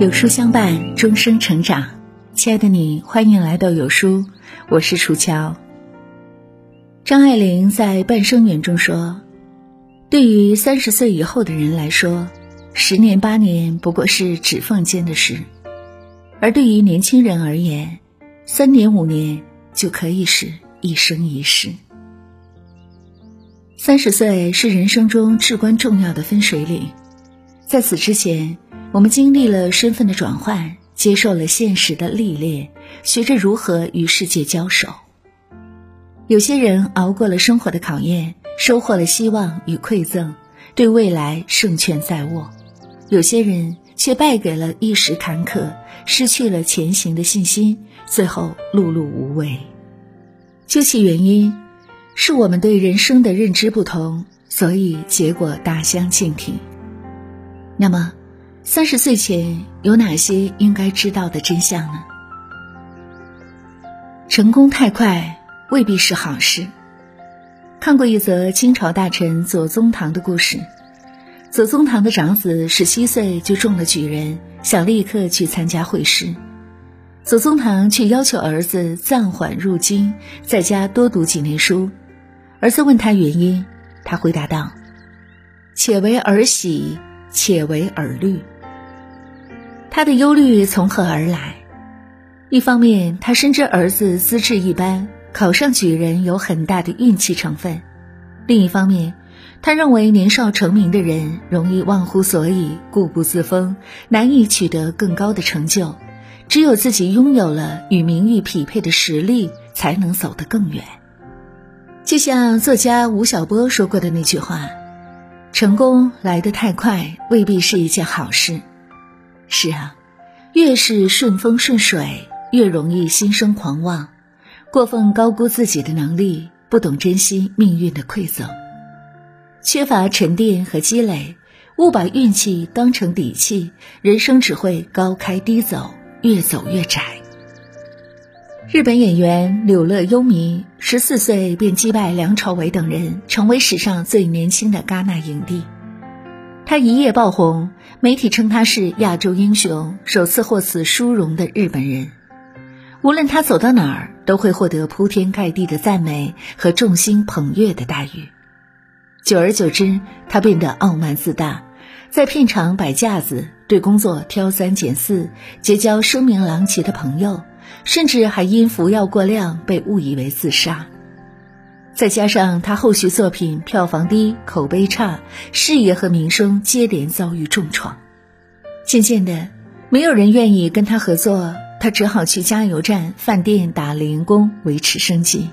有书相伴，终生成长。亲爱的你，欢迎来到有书，我是楚乔。张爱玲在《半生缘》中说：“对于三十岁以后的人来说，十年八年不过是指缝间的事；而对于年轻人而言，三年五年就可以是一生一世。”三十岁是人生中至关重要的分水岭，在此之前，我们经历了身份的转换，接受了现实的历练，学着如何与世界交手。有些人熬过了生活的考验，收获了希望与馈赠，对未来胜券在握；有些人却败给了一时坎坷，失去了前行的信心，最后碌碌无为。究其原因。是我们对人生的认知不同，所以结果大相径庭。那么，三十岁前有哪些应该知道的真相呢？成功太快未必是好事。看过一则清朝大臣左宗棠的故事。左宗棠的长子十七岁就中了举人，想立刻去参加会试。左宗棠却要求儿子暂缓入京，在家多读几年书。儿子问他原因，他回答道：“且为儿喜，且为儿虑。”他的忧虑从何而来？一方面，他深知儿子资质一般，考上举人有很大的运气成分；另一方面，他认为年少成名的人容易忘乎所以、固步自封，难以取得更高的成就。只有自己拥有了与名誉匹配的实力，才能走得更远。就像作家吴晓波说过的那句话：“成功来得太快，未必是一件好事。”是啊，越是顺风顺水，越容易心生狂妄，过分高估自己的能力，不懂珍惜命运的馈赠，缺乏沉淀和积累，误把运气当成底气，人生只会高开低走，越走越窄。日本演员柳乐优弥十四岁便击败梁朝伟等人，成为史上最年轻的戛纳影帝。他一夜爆红，媒体称他是亚洲英雄，首次获此殊荣的日本人。无论他走到哪儿，都会获得铺天盖地的赞美和众星捧月的待遇。久而久之，他变得傲慢自大，在片场摆架子，对工作挑三拣四，结交声名狼藉的朋友。甚至还因服药过量被误以为自杀，再加上他后续作品票房低、口碑差，事业和名声接连遭遇重创，渐渐的，没有人愿意跟他合作，他只好去加油站、饭店打零工维持生计。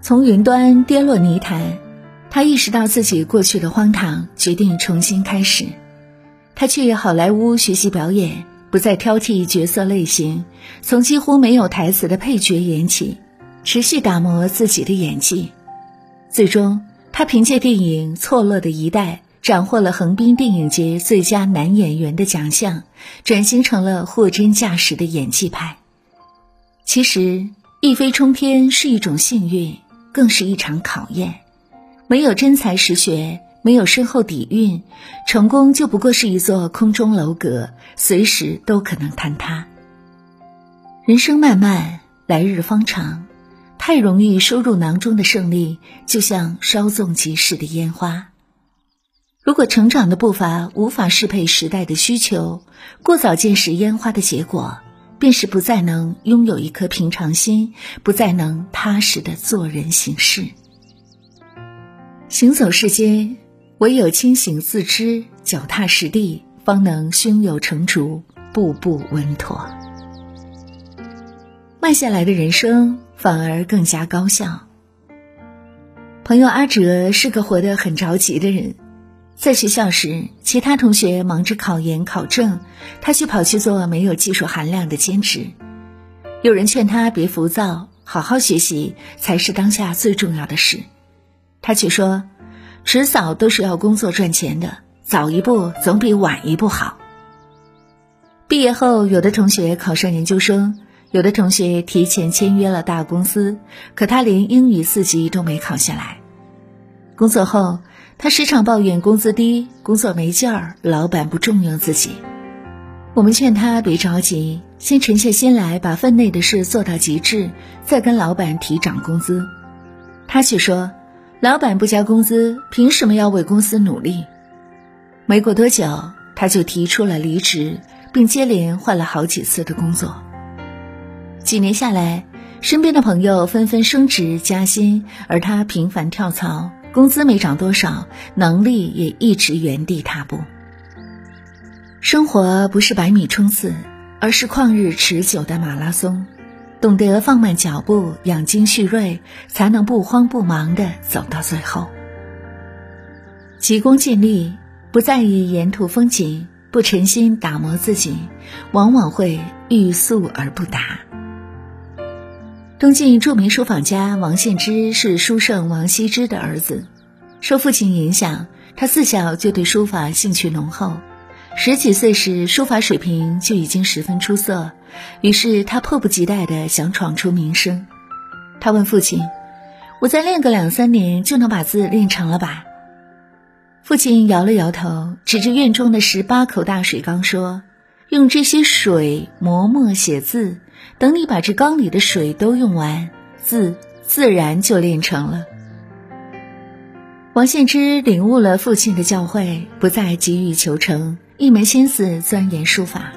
从云端跌落泥潭，他意识到自己过去的荒唐，决定重新开始。他去好莱坞学习表演。不再挑剔角色类型，从几乎没有台词的配角演起，持续打磨自己的演技。最终，他凭借电影《错落的一代》斩获了横滨电影节最佳男演员的奖项，转型成了货真价实的演技派。其实，一飞冲天是一种幸运，更是一场考验。没有真才实学。没有深厚底蕴，成功就不过是一座空中楼阁，随时都可能坍塌。人生漫漫，来日方长，太容易收入囊中的胜利，就像稍纵即逝的烟花。如果成长的步伐无法适配时代的需求，过早见识烟花的结果，便是不再能拥有一颗平常心，不再能踏实的做人行事。行走世间。唯有清醒自知，脚踏实地，方能胸有成竹，步步稳妥。慢下来的人生反而更加高效。朋友阿哲是个活得很着急的人，在学校时，其他同学忙着考研考证，他却跑去做没有技术含量的兼职。有人劝他别浮躁，好好学习才是当下最重要的事，他却说。迟早都是要工作赚钱的，早一步总比晚一步好。毕业后，有的同学考上研究生，有的同学提前签约了大公司，可他连英语四级都没考下来。工作后，他时常抱怨工资低、工作没劲儿、老板不重用自己。我们劝他别着急，先沉下心来，把分内的事做到极致，再跟老板提涨工资。他却说：“老板不加工资，凭什么要为公司努力？”没过多久，他就提出了离职，并接连换了好几次的工作。几年下来，身边的朋友纷纷升职加薪，而他频繁跳槽，工资没涨多少，能力也一直原地踏步。生活不是百米冲刺，而是旷日持久的马拉松。懂得放慢脚步，养精蓄锐，才能不慌不忙的走到最后。急功近利，不在意沿途风景，不诚心打磨自己，往往会欲速而不达。东晋著名书法家王献之是书圣王羲之的儿子，受父亲影响，他自小就对书法兴趣浓厚。十几岁时，书法水平就已经十分出色，于是他迫不及待地想闯出名声。他问父亲：“我再练个两三年，就能把字练成了吧？”父亲摇了摇头，指着院中的十八口大水缸说：“用这些水磨墨写字，等你把这缸里的水都用完，字自然就练成了。”王献之领悟了父亲的教诲，不再急于求成。一门心思钻研书法，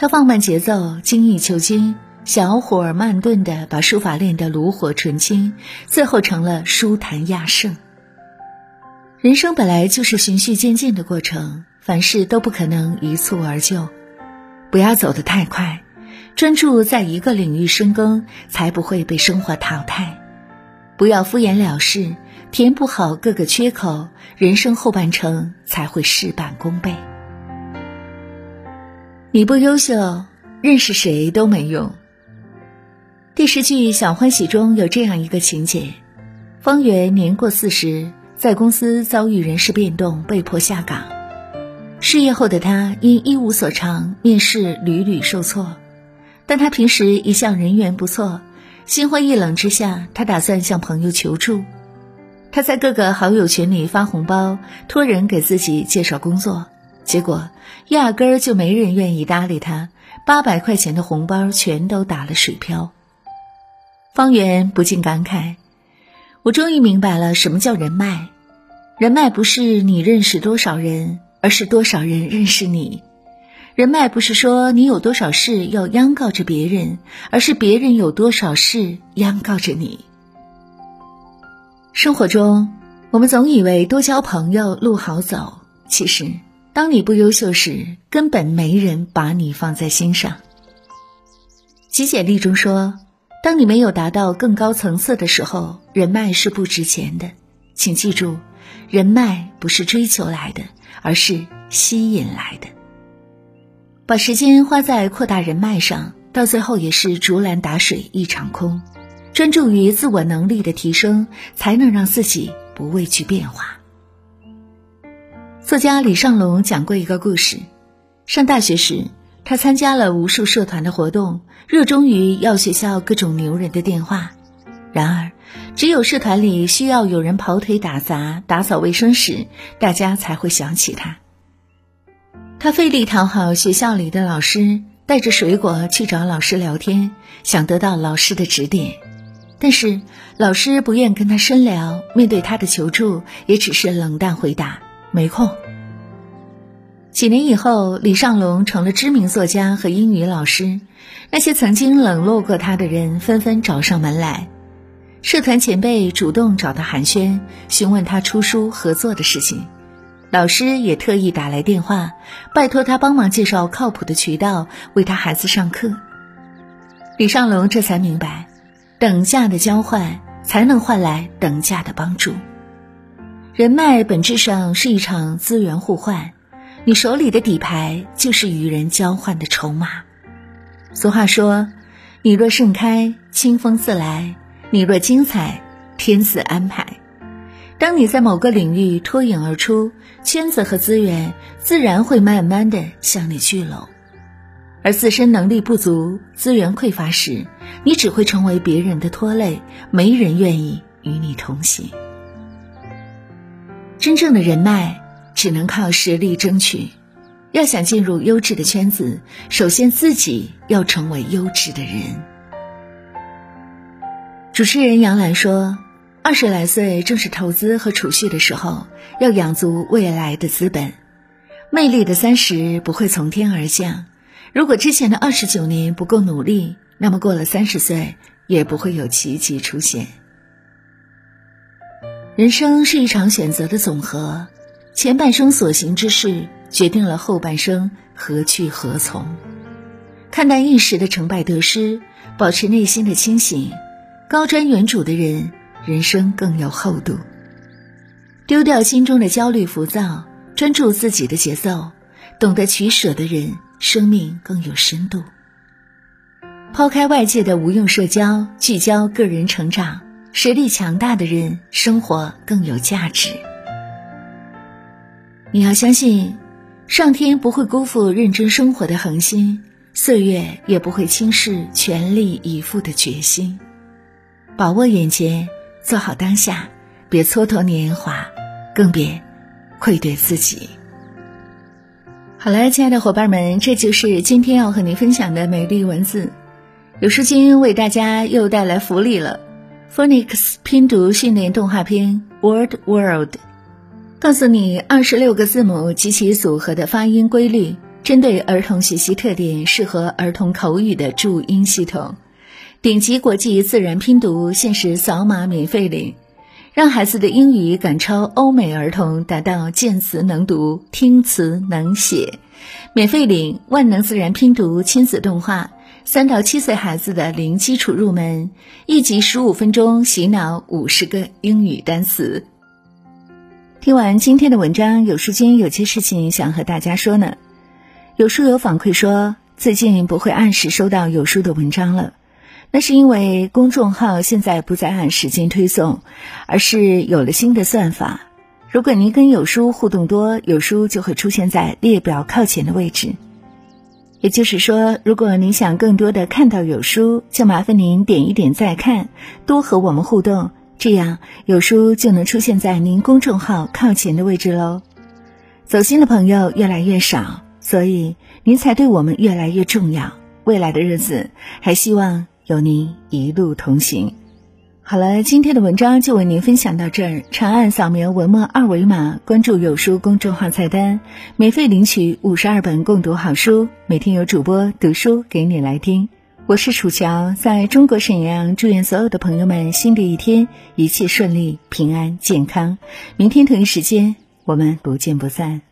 他放慢节奏，精益求精，小火慢炖的把书法练得炉火纯青，最后成了书坛亚圣。人生本来就是循序渐进的过程，凡事都不可能一蹴而就，不要走得太快，专注在一个领域深耕，才不会被生活淘汰。不要敷衍了事，填补好各个缺口，人生后半程才会事半功倍。你不优秀，认识谁都没用。电视剧《小欢喜》中有这样一个情节：方圆年过四十，在公司遭遇人事变动，被迫下岗。失业后的他因一无所长，面试屡屡受挫。但他平时一向人缘不错，心灰意冷之下，他打算向朋友求助。他在各个好友群里发红包，托人给自己介绍工作。结果压根儿就没人愿意搭理他，八百块钱的红包全都打了水漂。方圆不禁感慨：“我终于明白了什么叫人脉。人脉不是你认识多少人，而是多少人认识你。人脉不是说你有多少事要央告着别人，而是别人有多少事央告着你。”生活中，我们总以为多交朋友路好走，其实。当你不优秀时，根本没人把你放在心上。极简历中说：“当你没有达到更高层次的时候，人脉是不值钱的。请记住，人脉不是追求来的，而是吸引来的。把时间花在扩大人脉上，到最后也是竹篮打水一场空。专注于自我能力的提升，才能让自己不畏惧变化。”作家李尚龙讲过一个故事：上大学时，他参加了无数社团的活动，热衷于要学校各种牛人的电话。然而，只有社团里需要有人跑腿打杂、打扫卫生时，大家才会想起他。他费力讨好学校里的老师，带着水果去找老师聊天，想得到老师的指点。但是，老师不愿跟他深聊，面对他的求助，也只是冷淡回答。没空。几年以后，李尚龙成了知名作家和英语老师，那些曾经冷落过他的人纷纷找上门来。社团前辈主动找他寒暄，询问他出书合作的事情。老师也特意打来电话，拜托他帮忙介绍靠谱的渠道，为他孩子上课。李尚龙这才明白，等价的交换才能换来等价的帮助。人脉本质上是一场资源互换，你手里的底牌就是与人交换的筹码。俗话说：“你若盛开，清风自来；你若精彩，天自安排。”当你在某个领域脱颖而出，圈子和资源自然会慢慢的向你聚拢。而自身能力不足、资源匮乏时，你只会成为别人的拖累，没人愿意与你同行。真正的人脉只能靠实力争取。要想进入优质的圈子，首先自己要成为优质的人。主持人杨澜说：“二十来岁正是投资和储蓄的时候，要养足未来的资本。魅力的三十不会从天而降。如果之前的二十九年不够努力，那么过了三十岁也不会有奇迹出现。人生是一场选择的总和，前半生所行之事。”决定了后半生何去何从。看淡一时的成败得失，保持内心的清醒，高瞻远瞩的人，人生更有厚度。丢掉心中的焦虑浮躁，专注自己的节奏，懂得取舍的人，生命更有深度。抛开外界的无用社交，聚焦个人成长，实力强大的人，生活更有价值。你要相信。上天不会辜负认真生活的恒心，岁月也不会轻视全力以赴的决心。把握眼前，做好当下，别蹉跎年华，更别愧对自己。好了，亲爱的伙伴们，这就是今天要和您分享的美丽文字。有书君为大家又带来福利了，Phonics 拼读训练动画片《Word World》。告诉你二十六个字母及其组合的发音规律，针对儿童学习特点，适合儿童口语的注音系统，顶级国际自然拼读，限时扫码免费领，让孩子的英语赶超欧美儿童，达到见词能读、听词能写。免费领万能自然拼读亲子动画，三到七岁孩子的零基础入门，一集十五分钟，洗脑五十个英语单词。听完今天的文章，有书君有些事情想和大家说呢。有书友反馈说，最近不会按时收到有书的文章了，那是因为公众号现在不再按时间推送，而是有了新的算法。如果您跟有书互动多，有书就会出现在列表靠前的位置。也就是说，如果您想更多的看到有书，就麻烦您点一点再看，多和我们互动。这样有书就能出现在您公众号靠前的位置喽。走心的朋友越来越少，所以您才对我们越来越重要。未来的日子，还希望有您一路同行。好了，今天的文章就为您分享到这儿。长按扫描文末二维码，关注有书公众号菜单，免费领取五十二本共读好书，每天有主播读书给你来听。我是楚乔，在中国沈阳，祝愿所有的朋友们新的一天一切顺利、平安、健康。明天同一时间，我们不见不散。